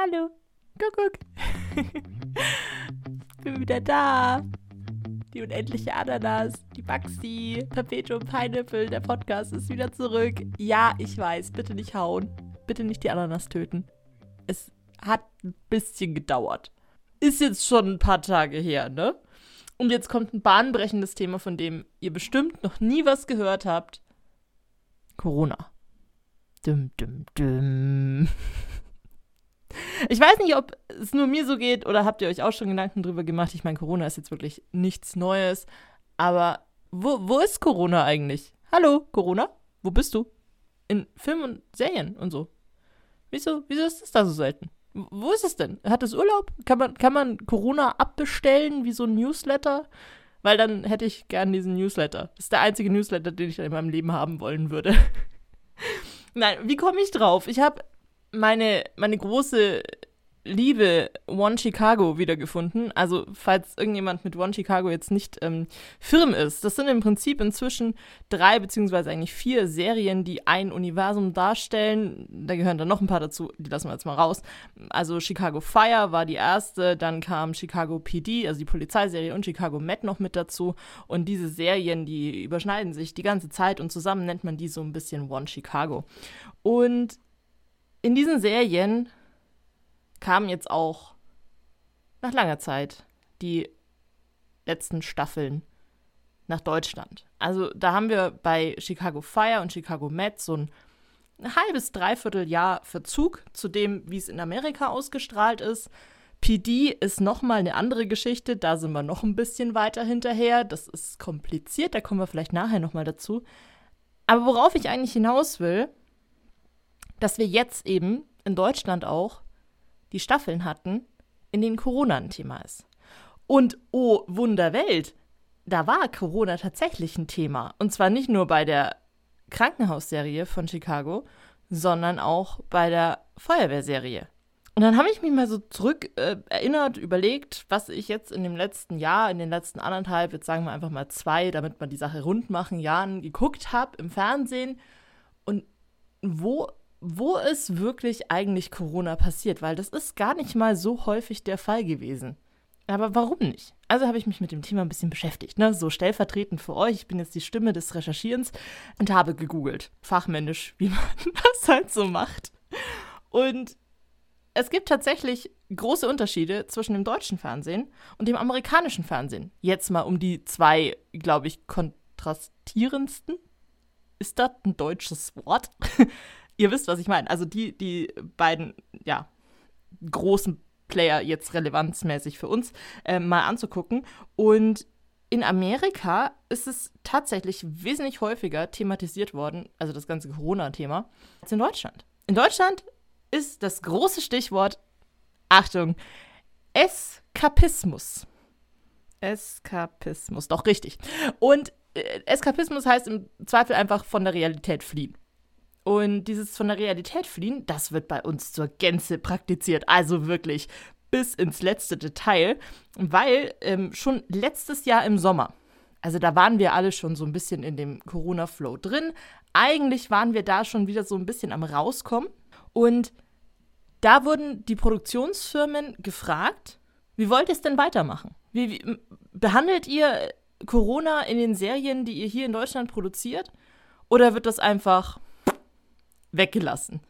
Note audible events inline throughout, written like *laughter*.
Hallo. Kuckuck. *laughs* Bin wieder da. Die unendliche Ananas, die Baxi, Perpetuum Pineapple, der Podcast ist wieder zurück. Ja, ich weiß, bitte nicht hauen. Bitte nicht die Ananas töten. Es hat ein bisschen gedauert. Ist jetzt schon ein paar Tage her, ne? Und jetzt kommt ein bahnbrechendes Thema, von dem ihr bestimmt noch nie was gehört habt. Corona. Dum, dum, dum. *laughs* Ich weiß nicht, ob es nur mir so geht oder habt ihr euch auch schon Gedanken drüber gemacht. Ich meine, Corona ist jetzt wirklich nichts Neues. Aber wo, wo ist Corona eigentlich? Hallo, Corona? Wo bist du? In Filmen und Serien und so. Wieso, wieso ist das da so selten? Wo ist es denn? Hat es Urlaub? Kann man, kann man Corona abbestellen wie so ein Newsletter? Weil dann hätte ich gern diesen Newsletter. Das ist der einzige Newsletter, den ich in meinem Leben haben wollen würde. *laughs* Nein, wie komme ich drauf? Ich habe meine, meine große Liebe One Chicago wiedergefunden. Also, falls irgendjemand mit One Chicago jetzt nicht ähm, firm ist, das sind im Prinzip inzwischen drei beziehungsweise eigentlich vier Serien, die ein Universum darstellen. Da gehören dann noch ein paar dazu, die lassen wir jetzt mal raus. Also, Chicago Fire war die erste, dann kam Chicago PD, also die Polizeiserie, und Chicago Med noch mit dazu. Und diese Serien, die überschneiden sich die ganze Zeit und zusammen nennt man die so ein bisschen One Chicago. Und in diesen Serien kamen jetzt auch nach langer Zeit die letzten Staffeln nach Deutschland. Also da haben wir bei Chicago Fire und Chicago Med so ein halbes, dreiviertel Jahr Verzug zu dem, wie es in Amerika ausgestrahlt ist. PD ist nochmal eine andere Geschichte, da sind wir noch ein bisschen weiter hinterher. Das ist kompliziert, da kommen wir vielleicht nachher nochmal dazu. Aber worauf ich eigentlich hinaus will, dass wir jetzt eben in Deutschland auch die Staffeln hatten, in denen Corona ein Thema ist. Und oh Wunderwelt, da war Corona tatsächlich ein Thema. Und zwar nicht nur bei der Krankenhausserie von Chicago, sondern auch bei der Feuerwehrserie. Und dann habe ich mich mal so zurück äh, erinnert, überlegt, was ich jetzt in dem letzten Jahr, in den letzten anderthalb, jetzt sagen wir einfach mal zwei, damit wir die Sache rund machen, Jahren geguckt habe im Fernsehen und wo wo ist wirklich eigentlich Corona passiert, weil das ist gar nicht mal so häufig der Fall gewesen. Aber warum nicht? Also habe ich mich mit dem Thema ein bisschen beschäftigt, ne? So stellvertretend für euch. Ich bin jetzt die Stimme des Recherchierens und habe gegoogelt. Fachmännisch, *laughs* wie man das halt so macht. Und es gibt tatsächlich große Unterschiede zwischen dem deutschen Fernsehen und dem amerikanischen Fernsehen. Jetzt mal um die zwei, glaube ich, kontrastierendsten. Ist das ein deutsches Wort? Ihr wisst, was ich meine. Also die, die beiden, ja, großen Player jetzt relevanzmäßig für uns äh, mal anzugucken. Und in Amerika ist es tatsächlich wesentlich häufiger thematisiert worden, also das ganze Corona-Thema, als in Deutschland. In Deutschland ist das große Stichwort, Achtung, Eskapismus. Eskapismus, doch richtig. Und äh, Eskapismus heißt im Zweifel einfach von der Realität fliehen. Und dieses von der Realität fliehen, das wird bei uns zur Gänze praktiziert. Also wirklich bis ins letzte Detail, weil ähm, schon letztes Jahr im Sommer, also da waren wir alle schon so ein bisschen in dem Corona-Flow drin. Eigentlich waren wir da schon wieder so ein bisschen am Rauskommen. Und da wurden die Produktionsfirmen gefragt, wie wollt ihr es denn weitermachen? Wie, wie, behandelt ihr Corona in den Serien, die ihr hier in Deutschland produziert? Oder wird das einfach weggelassen.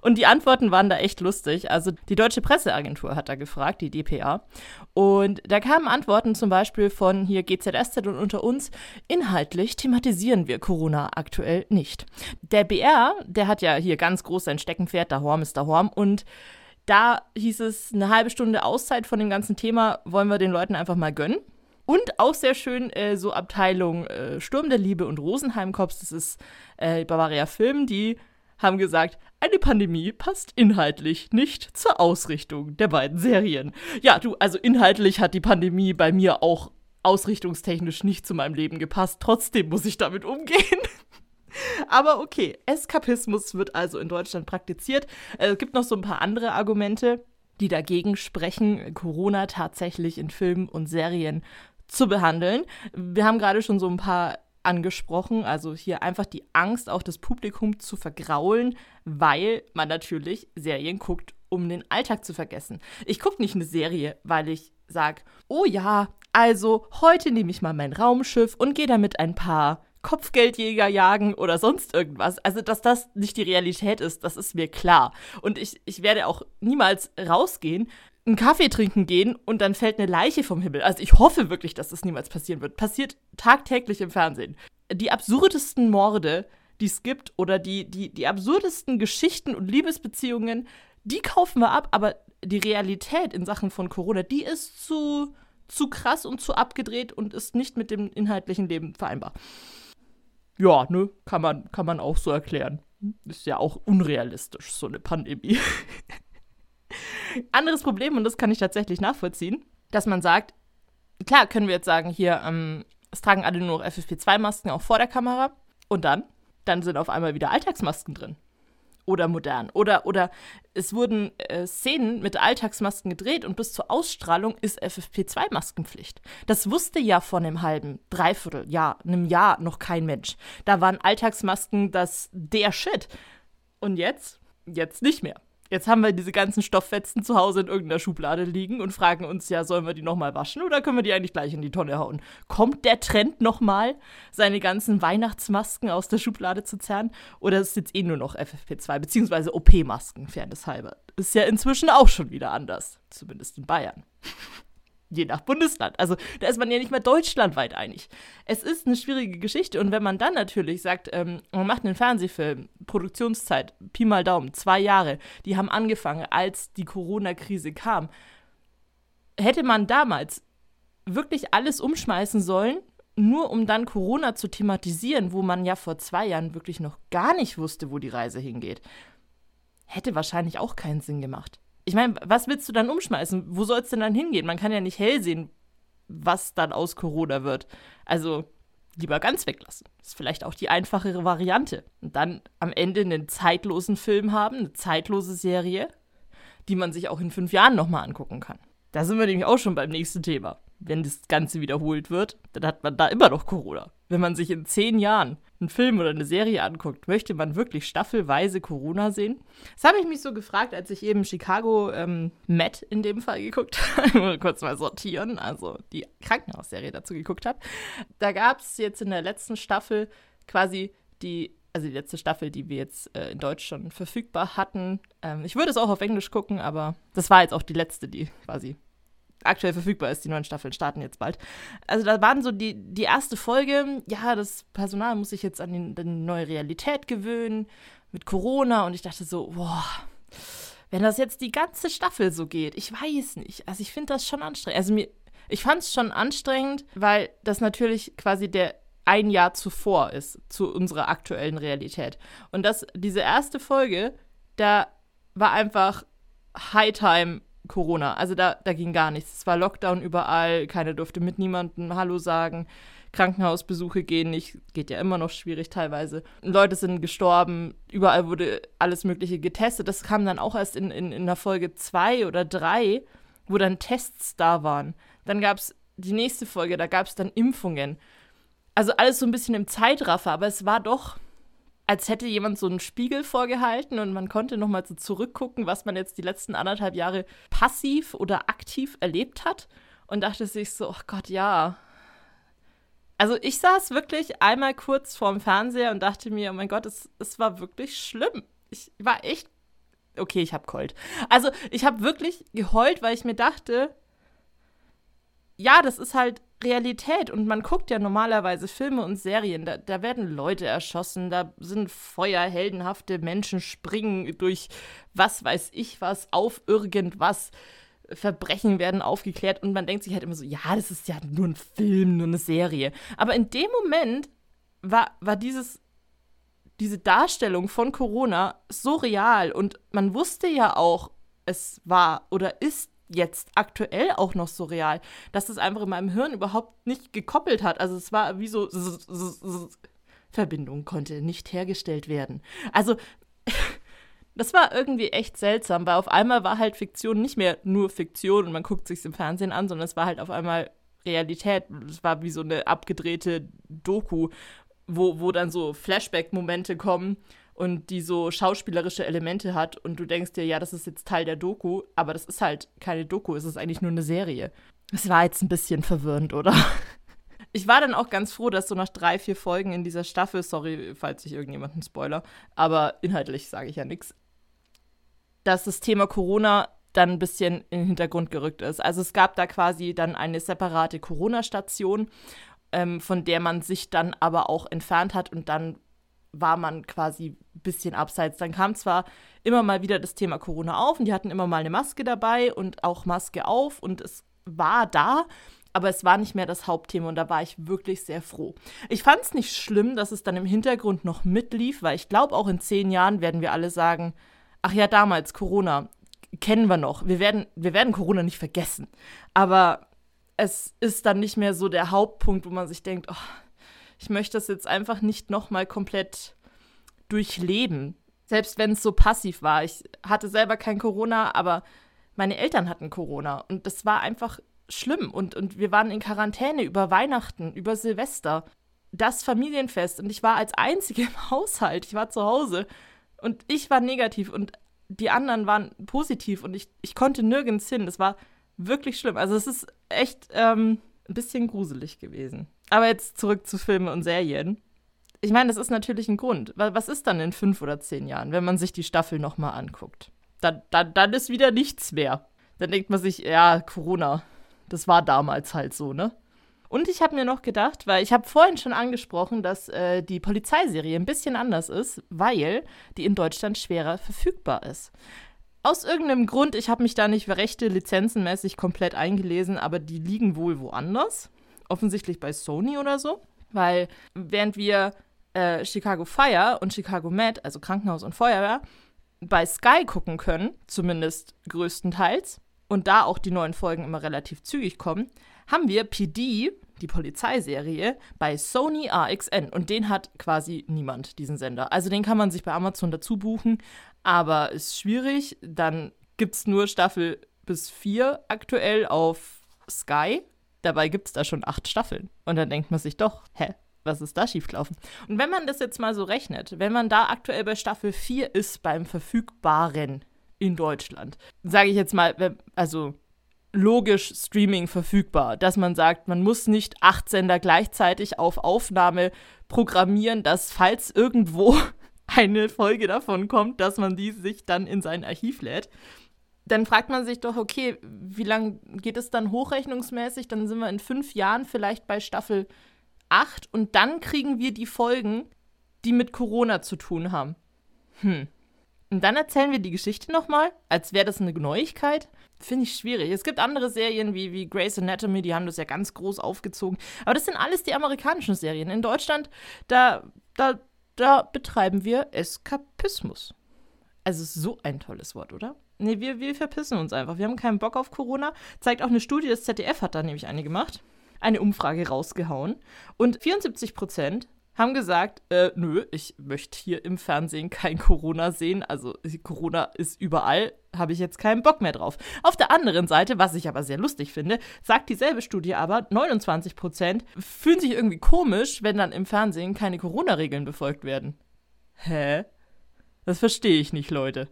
Und die Antworten waren da echt lustig. Also die Deutsche Presseagentur hat da gefragt, die DPA. Und da kamen Antworten zum Beispiel von hier GZSZ und unter uns. Inhaltlich thematisieren wir Corona aktuell nicht. Der BR, der hat ja hier ganz groß sein Steckenpferd, da Horm ist da Horm. Und da hieß es, eine halbe Stunde Auszeit von dem ganzen Thema wollen wir den Leuten einfach mal gönnen. Und auch sehr schön äh, so Abteilung äh, Sturm der Liebe und Rosenheim-Cops, das ist äh, Bavaria Film, die haben gesagt, eine Pandemie passt inhaltlich nicht zur Ausrichtung der beiden Serien. Ja, du, also inhaltlich hat die Pandemie bei mir auch ausrichtungstechnisch nicht zu meinem Leben gepasst. Trotzdem muss ich damit umgehen. *laughs* Aber okay, Eskapismus wird also in Deutschland praktiziert. Äh, es gibt noch so ein paar andere Argumente, die dagegen sprechen, Corona tatsächlich in Filmen und Serien zu behandeln. Wir haben gerade schon so ein paar angesprochen. Also hier einfach die Angst, auch das Publikum zu vergraulen, weil man natürlich Serien guckt, um den Alltag zu vergessen. Ich gucke nicht eine Serie, weil ich sage, oh ja, also heute nehme ich mal mein Raumschiff und gehe damit ein paar Kopfgeldjäger jagen oder sonst irgendwas. Also, dass das nicht die Realität ist, das ist mir klar. Und ich, ich werde auch niemals rausgehen, einen Kaffee trinken gehen und dann fällt eine Leiche vom Himmel. Also ich hoffe wirklich, dass das niemals passieren wird. Passiert tagtäglich im Fernsehen. Die absurdesten Morde, die es gibt oder die, die, die absurdesten Geschichten und Liebesbeziehungen, die kaufen wir ab, aber die Realität in Sachen von Corona, die ist zu, zu krass und zu abgedreht und ist nicht mit dem inhaltlichen Leben vereinbar. Ja, ne, kann man, kann man auch so erklären. Ist ja auch unrealistisch, so eine Pandemie. *laughs* Anderes Problem, und das kann ich tatsächlich nachvollziehen, dass man sagt, klar können wir jetzt sagen, hier, ähm, es tragen alle nur noch FFP2-Masken auch vor der Kamera. Und dann? Dann sind auf einmal wieder Alltagsmasken drin. Oder modern. Oder, oder es wurden äh, Szenen mit Alltagsmasken gedreht und bis zur Ausstrahlung ist FFP2-Maskenpflicht. Das wusste ja vor einem halben, dreiviertel Jahr, einem Jahr noch kein Mensch. Da waren Alltagsmasken das der Shit. Und jetzt? Jetzt nicht mehr. Jetzt haben wir diese ganzen Stofffetzen zu Hause in irgendeiner Schublade liegen und fragen uns ja, sollen wir die nochmal waschen oder können wir die eigentlich gleich in die Tonne hauen? Kommt der Trend nochmal, seine ganzen Weihnachtsmasken aus der Schublade zu zerren? Oder ist es jetzt eh nur noch FFP2, beziehungsweise OP-Masken, fairness halber? Ist ja inzwischen auch schon wieder anders, zumindest in Bayern je nach Bundesland. Also da ist man ja nicht mehr deutschlandweit einig. Es ist eine schwierige Geschichte und wenn man dann natürlich sagt, ähm, man macht einen Fernsehfilm, Produktionszeit, Pi mal Daumen, zwei Jahre, die haben angefangen, als die Corona-Krise kam, hätte man damals wirklich alles umschmeißen sollen, nur um dann Corona zu thematisieren, wo man ja vor zwei Jahren wirklich noch gar nicht wusste, wo die Reise hingeht, hätte wahrscheinlich auch keinen Sinn gemacht ich meine, was willst du dann umschmeißen? Wo soll es denn dann hingehen? Man kann ja nicht hell sehen, was dann aus Corona wird. Also lieber ganz weglassen. Das ist vielleicht auch die einfachere Variante. Und dann am Ende einen zeitlosen Film haben, eine zeitlose Serie, die man sich auch in fünf Jahren nochmal angucken kann. Da sind wir nämlich auch schon beim nächsten Thema. Wenn das Ganze wiederholt wird, dann hat man da immer noch Corona. Wenn man sich in zehn Jahren einen Film oder eine Serie anguckt, möchte man wirklich staffelweise Corona sehen? Das habe ich mich so gefragt, als ich eben Chicago ähm, Matt in dem Fall geguckt *laughs* habe. kurz mal sortieren, also die Krankenhausserie dazu geguckt habe. Da gab es jetzt in der letzten Staffel quasi die also die letzte Staffel, die wir jetzt äh, in Deutsch schon verfügbar hatten. Ähm, ich würde es auch auf Englisch gucken, aber das war jetzt auch die letzte, die quasi aktuell verfügbar ist. Die neuen Staffeln starten jetzt bald. Also da waren so die, die erste Folge, ja, das Personal muss sich jetzt an die, die neue Realität gewöhnen mit Corona und ich dachte so, boah, wenn das jetzt die ganze Staffel so geht, ich weiß nicht. Also ich finde das schon anstrengend. Also mir, ich fand es schon anstrengend, weil das natürlich quasi der ein Jahr zuvor ist zu unserer aktuellen Realität. Und das, diese erste Folge, da war einfach High Time Corona. Also da, da ging gar nichts. Es war Lockdown überall, keiner durfte mit niemandem Hallo sagen. Krankenhausbesuche gehen nicht, geht ja immer noch schwierig teilweise. Leute sind gestorben, überall wurde alles Mögliche getestet. Das kam dann auch erst in, in, in der Folge zwei oder drei, wo dann Tests da waren. Dann gab es die nächste Folge, da gab es dann Impfungen. Also alles so ein bisschen im Zeitraffer, aber es war doch als hätte jemand so einen Spiegel vorgehalten und man konnte nochmal so zurückgucken, was man jetzt die letzten anderthalb Jahre passiv oder aktiv erlebt hat und dachte sich so, oh Gott, ja. Also ich saß wirklich einmal kurz vorm Fernseher und dachte mir, oh mein Gott, es, es war wirklich schlimm. Ich war echt, okay, ich hab geheult. Also ich habe wirklich geheult, weil ich mir dachte, ja, das ist halt Realität. Und man guckt ja normalerweise Filme und Serien, da, da werden Leute erschossen, da sind feuerheldenhafte Menschen springen durch was weiß ich was, auf irgendwas. Verbrechen werden aufgeklärt und man denkt sich halt immer so, ja, das ist ja nur ein Film, nur eine Serie. Aber in dem Moment war, war dieses, diese Darstellung von Corona so real und man wusste ja auch, es war oder ist jetzt aktuell auch noch so real, dass es einfach in meinem Hirn überhaupt nicht gekoppelt hat. Also es war wie so Verbindung konnte nicht hergestellt werden. Also *laughs* das war irgendwie echt seltsam, weil auf einmal war halt Fiktion nicht mehr nur Fiktion und man guckt sich's im Fernsehen an, sondern es war halt auf einmal Realität. Es war wie so eine abgedrehte Doku, wo, wo dann so Flashback-Momente kommen und die so schauspielerische Elemente hat und du denkst dir, ja, das ist jetzt Teil der Doku, aber das ist halt keine Doku, es ist eigentlich nur eine Serie. Es war jetzt ein bisschen verwirrend, oder? *laughs* Ich war dann auch ganz froh, dass so nach drei, vier Folgen in dieser Staffel, sorry, falls ich irgendjemanden spoiler, aber inhaltlich sage ich ja nichts, dass das Thema Corona dann ein bisschen in den Hintergrund gerückt ist. Also es gab da quasi dann eine separate Corona-Station, ähm, von der man sich dann aber auch entfernt hat und dann war man quasi ein bisschen abseits. Dann kam zwar immer mal wieder das Thema Corona auf und die hatten immer mal eine Maske dabei und auch Maske auf und es war da, aber es war nicht mehr das Hauptthema und da war ich wirklich sehr froh. Ich fand es nicht schlimm, dass es dann im Hintergrund noch mitlief, weil ich glaube, auch in zehn Jahren werden wir alle sagen, ach ja, damals Corona, kennen wir noch. Wir werden, wir werden Corona nicht vergessen. Aber es ist dann nicht mehr so der Hauptpunkt, wo man sich denkt, oh, ich möchte das jetzt einfach nicht nochmal komplett durchleben. Selbst wenn es so passiv war. Ich hatte selber kein Corona, aber meine Eltern hatten Corona. Und das war einfach schlimm. Und, und wir waren in Quarantäne über Weihnachten, über Silvester. Das Familienfest. Und ich war als Einzige im *laughs* Haushalt. Ich war zu Hause. Und ich war negativ und die anderen waren positiv. Und ich, ich konnte nirgends hin. Das war wirklich schlimm. Also es ist echt ähm, ein bisschen gruselig gewesen. Aber jetzt zurück zu Filmen und Serien. Ich meine, das ist natürlich ein Grund. Was ist dann in fünf oder zehn Jahren, wenn man sich die Staffel nochmal anguckt? Dann, dann, dann ist wieder nichts mehr. Dann denkt man sich, ja, Corona, das war damals halt so, ne? Und ich habe mir noch gedacht, weil ich habe vorhin schon angesprochen, dass äh, die Polizeiserie ein bisschen anders ist, weil die in Deutschland schwerer verfügbar ist. Aus irgendeinem Grund, ich habe mich da nicht Rechte lizenzenmäßig komplett eingelesen, aber die liegen wohl woanders. Offensichtlich bei Sony oder so. Weil während wir äh, Chicago Fire und Chicago Med, also Krankenhaus und Feuerwehr, bei Sky gucken können, zumindest größtenteils, und da auch die neuen Folgen immer relativ zügig kommen, haben wir PD, die Polizeiserie, bei Sony AXN. Und den hat quasi niemand, diesen Sender. Also den kann man sich bei Amazon dazu buchen, aber ist schwierig. Dann gibt es nur Staffel bis vier aktuell auf Sky. Dabei gibt es da schon acht Staffeln. Und dann denkt man sich doch, hä, was ist da schiefgelaufen? Und wenn man das jetzt mal so rechnet, wenn man da aktuell bei Staffel 4 ist beim Verfügbaren in Deutschland. Sage ich jetzt mal, also logisch Streaming verfügbar, dass man sagt, man muss nicht acht Sender gleichzeitig auf Aufnahme programmieren, dass falls irgendwo *laughs* eine Folge davon kommt, dass man die sich dann in sein Archiv lädt. Dann fragt man sich doch, okay, wie lange geht es dann hochrechnungsmäßig? Dann sind wir in fünf Jahren vielleicht bei Staffel 8 und dann kriegen wir die Folgen, die mit Corona zu tun haben. Hm. Und dann erzählen wir die Geschichte nochmal, als wäre das eine Neuigkeit. Finde ich schwierig. Es gibt andere Serien wie, wie Grey's Anatomy, die haben das ja ganz groß aufgezogen. Aber das sind alles die amerikanischen Serien. In Deutschland, da, da, da betreiben wir Eskapismus. Also so ein tolles Wort, oder? Nee, wir, wir verpissen uns einfach. Wir haben keinen Bock auf Corona. Zeigt auch eine Studie, das ZDF hat da nämlich eine gemacht. Eine Umfrage rausgehauen. Und 74 Prozent haben gesagt, äh, nö, ich möchte hier im Fernsehen kein Corona sehen. Also Corona ist überall, habe ich jetzt keinen Bock mehr drauf. Auf der anderen Seite, was ich aber sehr lustig finde, sagt dieselbe Studie aber, 29 Prozent fühlen sich irgendwie komisch, wenn dann im Fernsehen keine Corona-Regeln befolgt werden. Hä? Das verstehe ich nicht, Leute.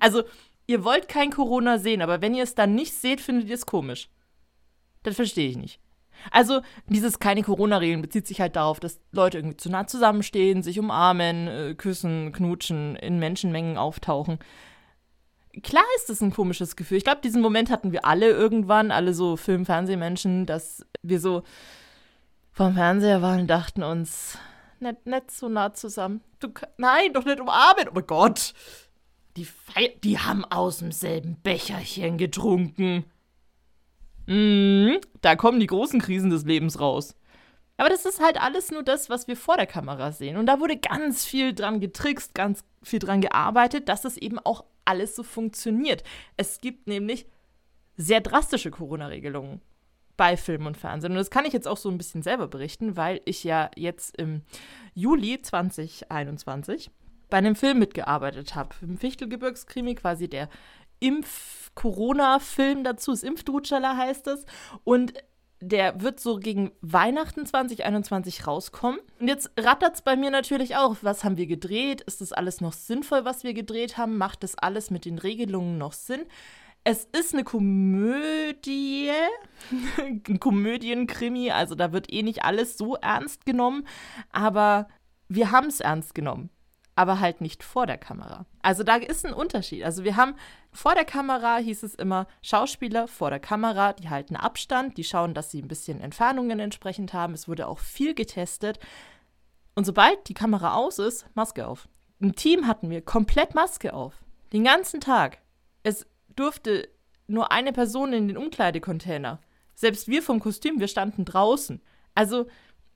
Also, ihr wollt kein Corona sehen, aber wenn ihr es dann nicht seht, findet ihr es komisch. Das verstehe ich nicht. Also dieses keine Corona-Regeln bezieht sich halt darauf, dass Leute irgendwie zu nah zusammenstehen, sich umarmen, äh, küssen, knutschen, in Menschenmengen auftauchen. Klar ist das ein komisches Gefühl. Ich glaube, diesen Moment hatten wir alle irgendwann, alle so Film-Fernsehmenschen, dass wir so vom Fernseher waren und dachten uns, nicht, nicht so nah zusammen. Du, nein, doch nicht umarmen. Oh Gott. Die, Fe die haben aus demselben Becherchen getrunken. Mhm, da kommen die großen Krisen des Lebens raus. Aber das ist halt alles nur das, was wir vor der Kamera sehen. Und da wurde ganz viel dran getrickst, ganz viel dran gearbeitet, dass das eben auch alles so funktioniert. Es gibt nämlich sehr drastische Corona-Regelungen bei Film und Fernsehen. Und das kann ich jetzt auch so ein bisschen selber berichten, weil ich ja jetzt im Juli 2021 bei einem Film mitgearbeitet habe. Im Fichtelgebirgskrimi, quasi der Impf-Corona-Film dazu, das Impfdutschala heißt es. Und der wird so gegen Weihnachten 2021 rauskommen. Und jetzt rattert es bei mir natürlich auch. Was haben wir gedreht? Ist das alles noch sinnvoll, was wir gedreht haben? Macht das alles mit den Regelungen noch Sinn? Es ist eine Komödie, *laughs* ein Komödienkrimi, also da wird eh nicht alles so ernst genommen, aber wir haben es ernst genommen aber halt nicht vor der Kamera. Also da ist ein Unterschied. Also wir haben vor der Kamera hieß es immer Schauspieler vor der Kamera, die halten Abstand, die schauen, dass sie ein bisschen Entfernungen entsprechend haben. Es wurde auch viel getestet. Und sobald die Kamera aus ist, Maske auf. Im Team hatten wir komplett Maske auf. Den ganzen Tag. Es durfte nur eine Person in den Umkleidecontainer. Selbst wir vom Kostüm, wir standen draußen. Also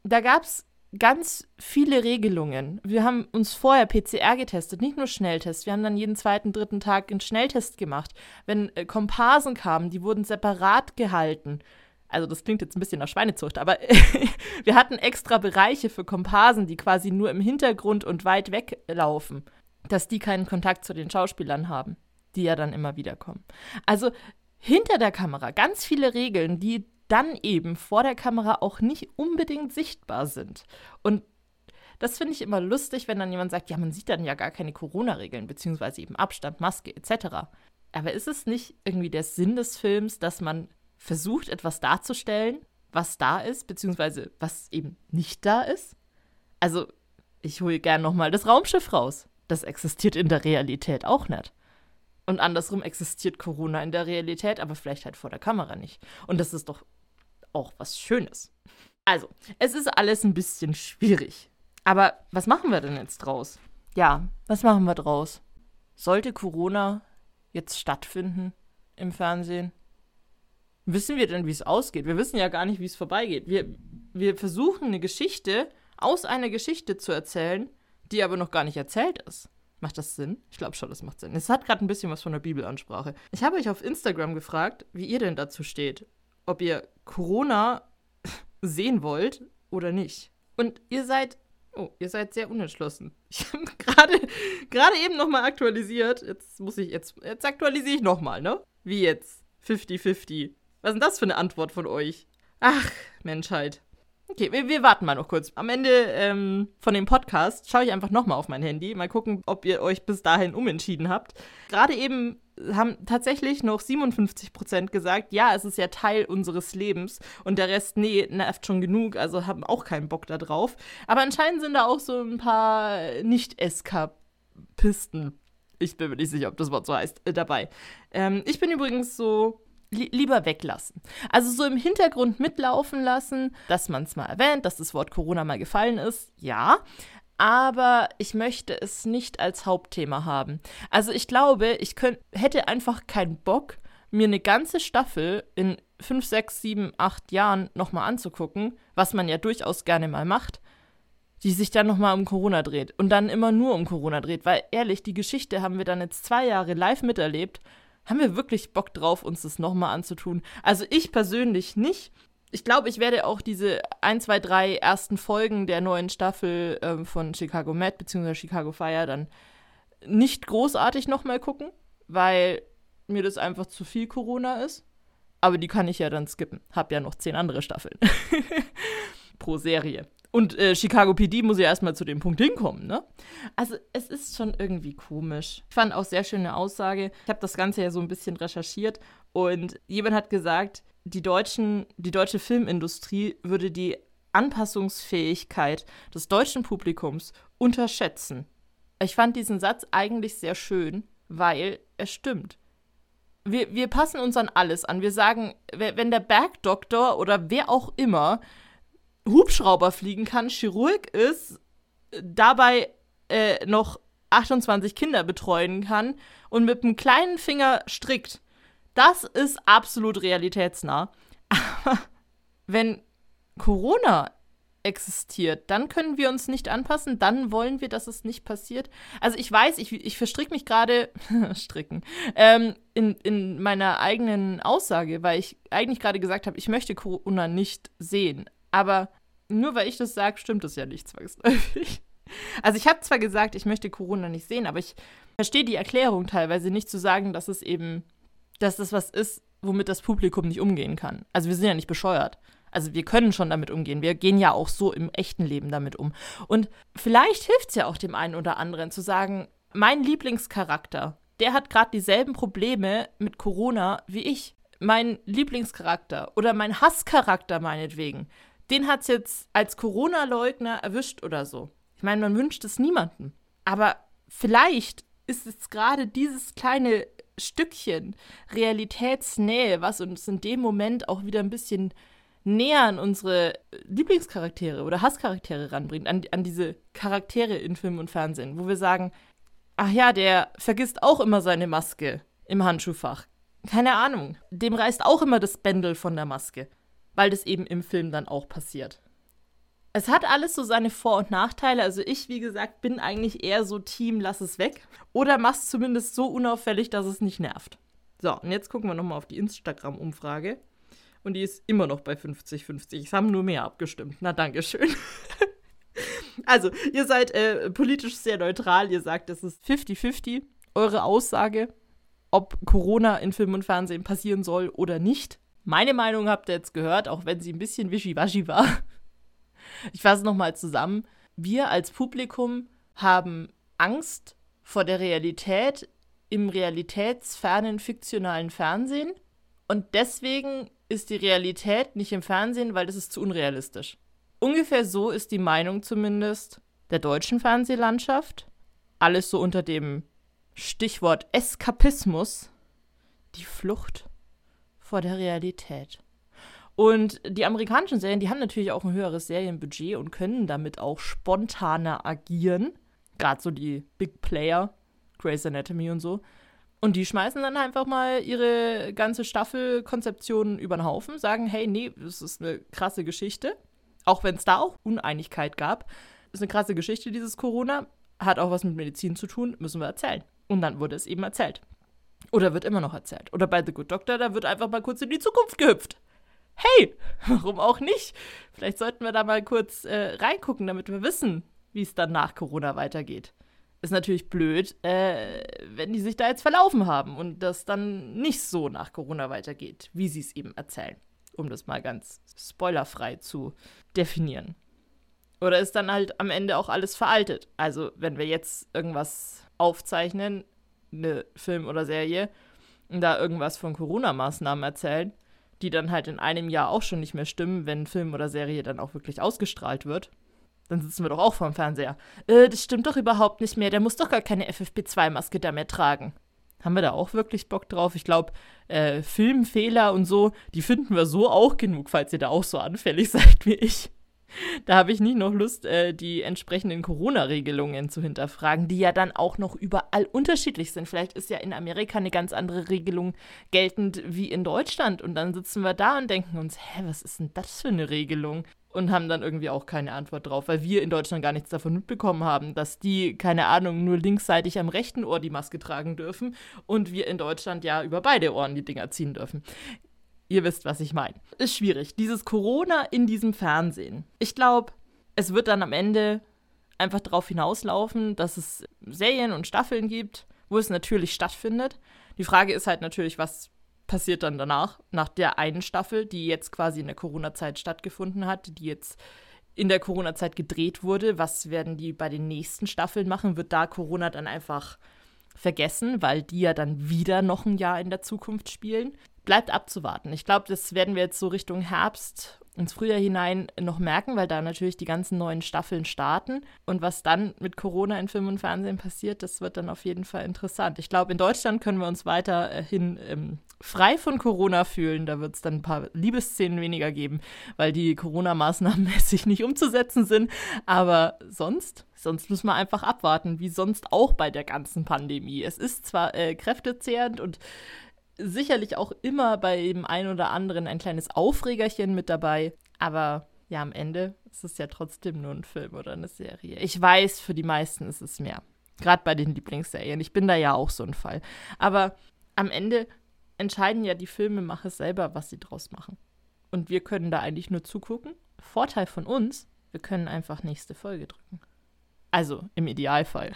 da gab es ganz viele Regelungen. Wir haben uns vorher PCR getestet, nicht nur Schnelltest. Wir haben dann jeden zweiten, dritten Tag einen Schnelltest gemacht. Wenn äh, Komparsen kamen, die wurden separat gehalten. Also das klingt jetzt ein bisschen nach Schweinezucht, aber *laughs* wir hatten extra Bereiche für Komparsen, die quasi nur im Hintergrund und weit weg laufen, dass die keinen Kontakt zu den Schauspielern haben, die ja dann immer wieder kommen. Also hinter der Kamera ganz viele Regeln, die dann eben vor der Kamera auch nicht unbedingt sichtbar sind. Und das finde ich immer lustig, wenn dann jemand sagt, ja, man sieht dann ja gar keine Corona-Regeln, beziehungsweise eben Abstand, Maske etc. Aber ist es nicht irgendwie der Sinn des Films, dass man versucht, etwas darzustellen, was da ist, beziehungsweise was eben nicht da ist? Also, ich hole gern nochmal das Raumschiff raus. Das existiert in der Realität auch nicht. Und andersrum existiert Corona in der Realität, aber vielleicht halt vor der Kamera nicht. Und das ist doch auch was Schönes. Also, es ist alles ein bisschen schwierig. Aber was machen wir denn jetzt draus? Ja, was machen wir draus? Sollte Corona jetzt stattfinden im Fernsehen? Wissen wir denn, wie es ausgeht? Wir wissen ja gar nicht, wie es vorbeigeht. Wir, wir versuchen eine Geschichte aus einer Geschichte zu erzählen, die aber noch gar nicht erzählt ist. Macht das Sinn? Ich glaube schon, das macht Sinn. Es hat gerade ein bisschen was von der Bibelansprache. Ich habe euch auf Instagram gefragt, wie ihr denn dazu steht ob ihr Corona *laughs* sehen wollt oder nicht. Und ihr seid, oh, ihr seid sehr unentschlossen. *laughs* Ich habe gerade eben nochmal aktualisiert. Jetzt muss ich, jetzt, jetzt aktualisiere ich nochmal, ne? Wie jetzt? 50-50. Was ist denn das für eine Antwort von euch? Ach, Menschheit. Okay, wir, wir, warten mal noch kurz. Am Ende ähm, von dem Podcast schaue ich einfach nochmal auf mein Handy. Mal gucken, ob ihr euch bis dahin umentschieden habt. Gerade eben haben tatsächlich noch 57 Prozent gesagt, ja, es ist ja Teil unseres Lebens. Und der Rest, nee, nervt schon genug, also haben auch keinen Bock da drauf. Aber anscheinend sind da auch so ein paar Nicht-Eskapisten. Ich bin mir nicht sicher, ob das Wort so heißt, äh, dabei. Ähm, ich bin übrigens so li lieber weglassen. Also so im Hintergrund mitlaufen lassen, dass man es mal erwähnt, dass das Wort Corona mal gefallen ist, ja. Aber ich möchte es nicht als Hauptthema haben. Also ich glaube, ich könnt, hätte einfach keinen Bock, mir eine ganze Staffel in 5, 6, 7, 8 Jahren nochmal anzugucken, was man ja durchaus gerne mal macht, die sich dann nochmal um Corona dreht und dann immer nur um Corona dreht. Weil ehrlich, die Geschichte haben wir dann jetzt zwei Jahre live miterlebt haben wir wirklich Bock drauf, uns das nochmal anzutun? Also ich persönlich nicht. Ich glaube, ich werde auch diese 1, 2, 3 ersten Folgen der neuen Staffel ähm, von Chicago Med bzw. Chicago Fire dann nicht großartig nochmal gucken, weil mir das einfach zu viel Corona ist. Aber die kann ich ja dann skippen. Hab ja noch zehn andere Staffeln. *laughs* Pro Serie. Und äh, Chicago PD muss ja erstmal zu dem Punkt hinkommen, ne? Also es ist schon irgendwie komisch. Ich fand auch sehr schöne Aussage. Ich habe das Ganze ja so ein bisschen recherchiert und jemand hat gesagt, die, deutschen, die deutsche Filmindustrie würde die Anpassungsfähigkeit des deutschen Publikums unterschätzen. Ich fand diesen Satz eigentlich sehr schön, weil er stimmt. Wir, wir passen uns an alles an. Wir sagen, wenn der Bergdoktor oder wer auch immer Hubschrauber fliegen kann, Chirurg ist, dabei äh, noch 28 Kinder betreuen kann und mit einem kleinen Finger strickt. Das ist absolut realitätsnah. Aber *laughs* wenn Corona existiert, dann können wir uns nicht anpassen, dann wollen wir, dass es nicht passiert. Also ich weiß, ich, ich verstricke mich gerade, *laughs* stricken, ähm, in, in meiner eigenen Aussage, weil ich eigentlich gerade gesagt habe, ich möchte Corona nicht sehen. Aber nur weil ich das sage, stimmt das ja nicht zwangsläufig. *laughs* Also ich habe zwar gesagt, ich möchte Corona nicht sehen, aber ich verstehe die Erklärung teilweise nicht zu sagen, dass es eben, dass das was ist, womit das Publikum nicht umgehen kann. Also wir sind ja nicht bescheuert. Also wir können schon damit umgehen. Wir gehen ja auch so im echten Leben damit um. Und vielleicht hilft es ja auch dem einen oder anderen zu sagen, mein Lieblingscharakter, der hat gerade dieselben Probleme mit Corona wie ich. Mein Lieblingscharakter oder mein Hasscharakter meinetwegen, den hat es jetzt als Corona-Leugner erwischt oder so. Ich meine, man wünscht es niemandem. Aber vielleicht ist es gerade dieses kleine Stückchen Realitätsnähe, was uns in dem Moment auch wieder ein bisschen näher an unsere Lieblingscharaktere oder Hasscharaktere ranbringt, an, an diese Charaktere in Film und Fernsehen, wo wir sagen, ach ja, der vergisst auch immer seine Maske im Handschuhfach. Keine Ahnung, dem reißt auch immer das Bändel von der Maske, weil das eben im Film dann auch passiert. Es hat alles so seine Vor- und Nachteile. Also ich, wie gesagt, bin eigentlich eher so Team, lass es weg. Oder mach's zumindest so unauffällig, dass es nicht nervt. So, und jetzt gucken wir nochmal auf die Instagram-Umfrage. Und die ist immer noch bei 50-50. Es haben nur mehr abgestimmt. Na, Dankeschön. *laughs* also, ihr seid äh, politisch sehr neutral. Ihr sagt, es ist 50-50. Eure Aussage, ob Corona in Film und Fernsehen passieren soll oder nicht. Meine Meinung habt ihr jetzt gehört, auch wenn sie ein bisschen wischiwaschi war. Ich fasse nochmal zusammen. Wir als Publikum haben Angst vor der Realität im realitätsfernen fiktionalen Fernsehen und deswegen ist die Realität nicht im Fernsehen, weil das ist zu unrealistisch. Ungefähr so ist die Meinung zumindest der deutschen Fernsehlandschaft. Alles so unter dem Stichwort Eskapismus, die Flucht vor der Realität. Und die amerikanischen Serien, die haben natürlich auch ein höheres Serienbudget und können damit auch spontaner agieren. Gerade so die Big Player, Grey's Anatomy und so. Und die schmeißen dann einfach mal ihre ganze Staffelkonzeption über den Haufen, sagen, hey, nee, das ist eine krasse Geschichte. Auch wenn es da auch Uneinigkeit gab. Das ist eine krasse Geschichte, dieses Corona. Hat auch was mit Medizin zu tun, müssen wir erzählen. Und dann wurde es eben erzählt. Oder wird immer noch erzählt. Oder bei The Good Doctor, da wird einfach mal kurz in die Zukunft gehüpft hey, *laughs* warum auch nicht? Vielleicht sollten wir da mal kurz äh, reingucken, damit wir wissen, wie es dann nach Corona weitergeht. Ist natürlich blöd, äh, wenn die sich da jetzt verlaufen haben und das dann nicht so nach Corona weitergeht, wie sie es eben erzählen. Um das mal ganz spoilerfrei zu definieren. Oder ist dann halt am Ende auch alles veraltet? Also, wenn wir jetzt irgendwas aufzeichnen, eine Film oder Serie, und da irgendwas von Corona-Maßnahmen erzählen, die dann halt in einem Jahr auch schon nicht mehr stimmen, wenn Film oder Serie dann auch wirklich ausgestrahlt wird. Dann sitzen wir doch auch vorm Fernseher. Äh, das stimmt doch überhaupt nicht mehr. Der muss doch gar keine FFP2-Maske da mehr tragen. Haben wir da auch wirklich Bock drauf? Ich glaube, äh, Filmfehler und so, die finden wir so auch genug, falls ihr da auch so anfällig *laughs* seid wie ich. Da habe ich nicht noch Lust, äh, die entsprechenden Corona-Regelungen zu hinterfragen, die ja dann auch noch überall unterschiedlich sind. Vielleicht ist ja in Amerika eine ganz andere Regelung geltend wie in Deutschland. Und dann sitzen wir da und denken uns, hä, was ist denn das für eine Regelung? Und haben dann irgendwie auch keine Antwort drauf, weil wir in Deutschland gar nichts davon mitbekommen haben, dass die, keine Ahnung, nur linksseitig am rechten Ohr die Maske tragen dürfen und wir in Deutschland ja über beide Ohren die Dinger ziehen dürfen. Ihr wisst, was ich meine. Ist schwierig. Dieses Corona in diesem Fernsehen. Ich glaube, es wird dann am Ende einfach darauf hinauslaufen, dass es Serien und Staffeln gibt, wo es natürlich stattfindet. Die Frage ist halt natürlich, was passiert dann danach, nach der einen Staffel, die jetzt quasi in der Corona-Zeit stattgefunden hat, die jetzt in der Corona-Zeit gedreht wurde. Was werden die bei den nächsten Staffeln machen? Wird da Corona dann einfach vergessen, weil die ja dann wieder noch ein Jahr in der Zukunft spielen? Bleibt abzuwarten. Ich glaube, das werden wir jetzt so Richtung Herbst ins Frühjahr hinein noch merken, weil da natürlich die ganzen neuen Staffeln starten. Und was dann mit Corona in Film und Fernsehen passiert, das wird dann auf jeden Fall interessant. Ich glaube, in Deutschland können wir uns weiterhin ähm, frei von Corona fühlen. Da wird es dann ein paar Liebesszenen weniger geben, weil die Corona-Maßnahmen *laughs* mäßig nicht umzusetzen sind. Aber sonst, sonst müssen wir einfach abwarten, wie sonst auch bei der ganzen Pandemie. Es ist zwar äh, kräftezehrend und sicherlich auch immer bei dem einen oder anderen ein kleines Aufregerchen mit dabei. Aber ja, am Ende ist es ja trotzdem nur ein Film oder eine Serie. Ich weiß, für die meisten ist es mehr. Gerade bei den Lieblingsserien. Ich bin da ja auch so ein Fall. Aber am Ende entscheiden ja die Filmemacher selber, was sie draus machen. Und wir können da eigentlich nur zugucken. Vorteil von uns, wir können einfach nächste Folge drücken. Also im Idealfall.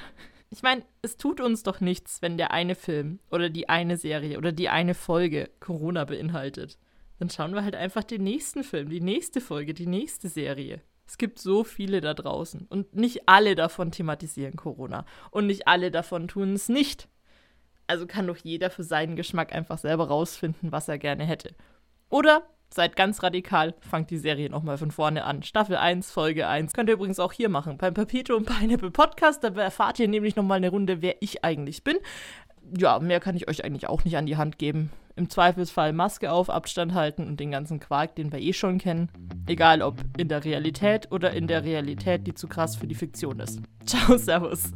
Ich meine, es tut uns doch nichts, wenn der eine Film oder die eine Serie oder die eine Folge Corona beinhaltet. dann schauen wir halt einfach den nächsten Film, die nächste Folge, die nächste Serie. Es gibt so viele da draußen und nicht alle davon thematisieren Corona und nicht alle davon tun es nicht. Also kann doch jeder für seinen Geschmack einfach selber rausfinden, was er gerne hätte. Oder seid ganz radikal, fangt die Serie nochmal von vorne an. Staffel 1, Folge 1. Könnt ihr übrigens auch hier machen, beim Papito und Pineapple Podcast. Da erfahrt ihr nämlich nochmal eine Runde, wer ich eigentlich bin. Ja, mehr kann ich euch eigentlich auch nicht an die Hand geben. Im Zweifelsfall Maske auf, Abstand halten und den ganzen Quark, den wir eh schon kennen. Egal ob in der Realität oder in der Realität, die zu krass für die Fiktion ist. Ciao, Servus.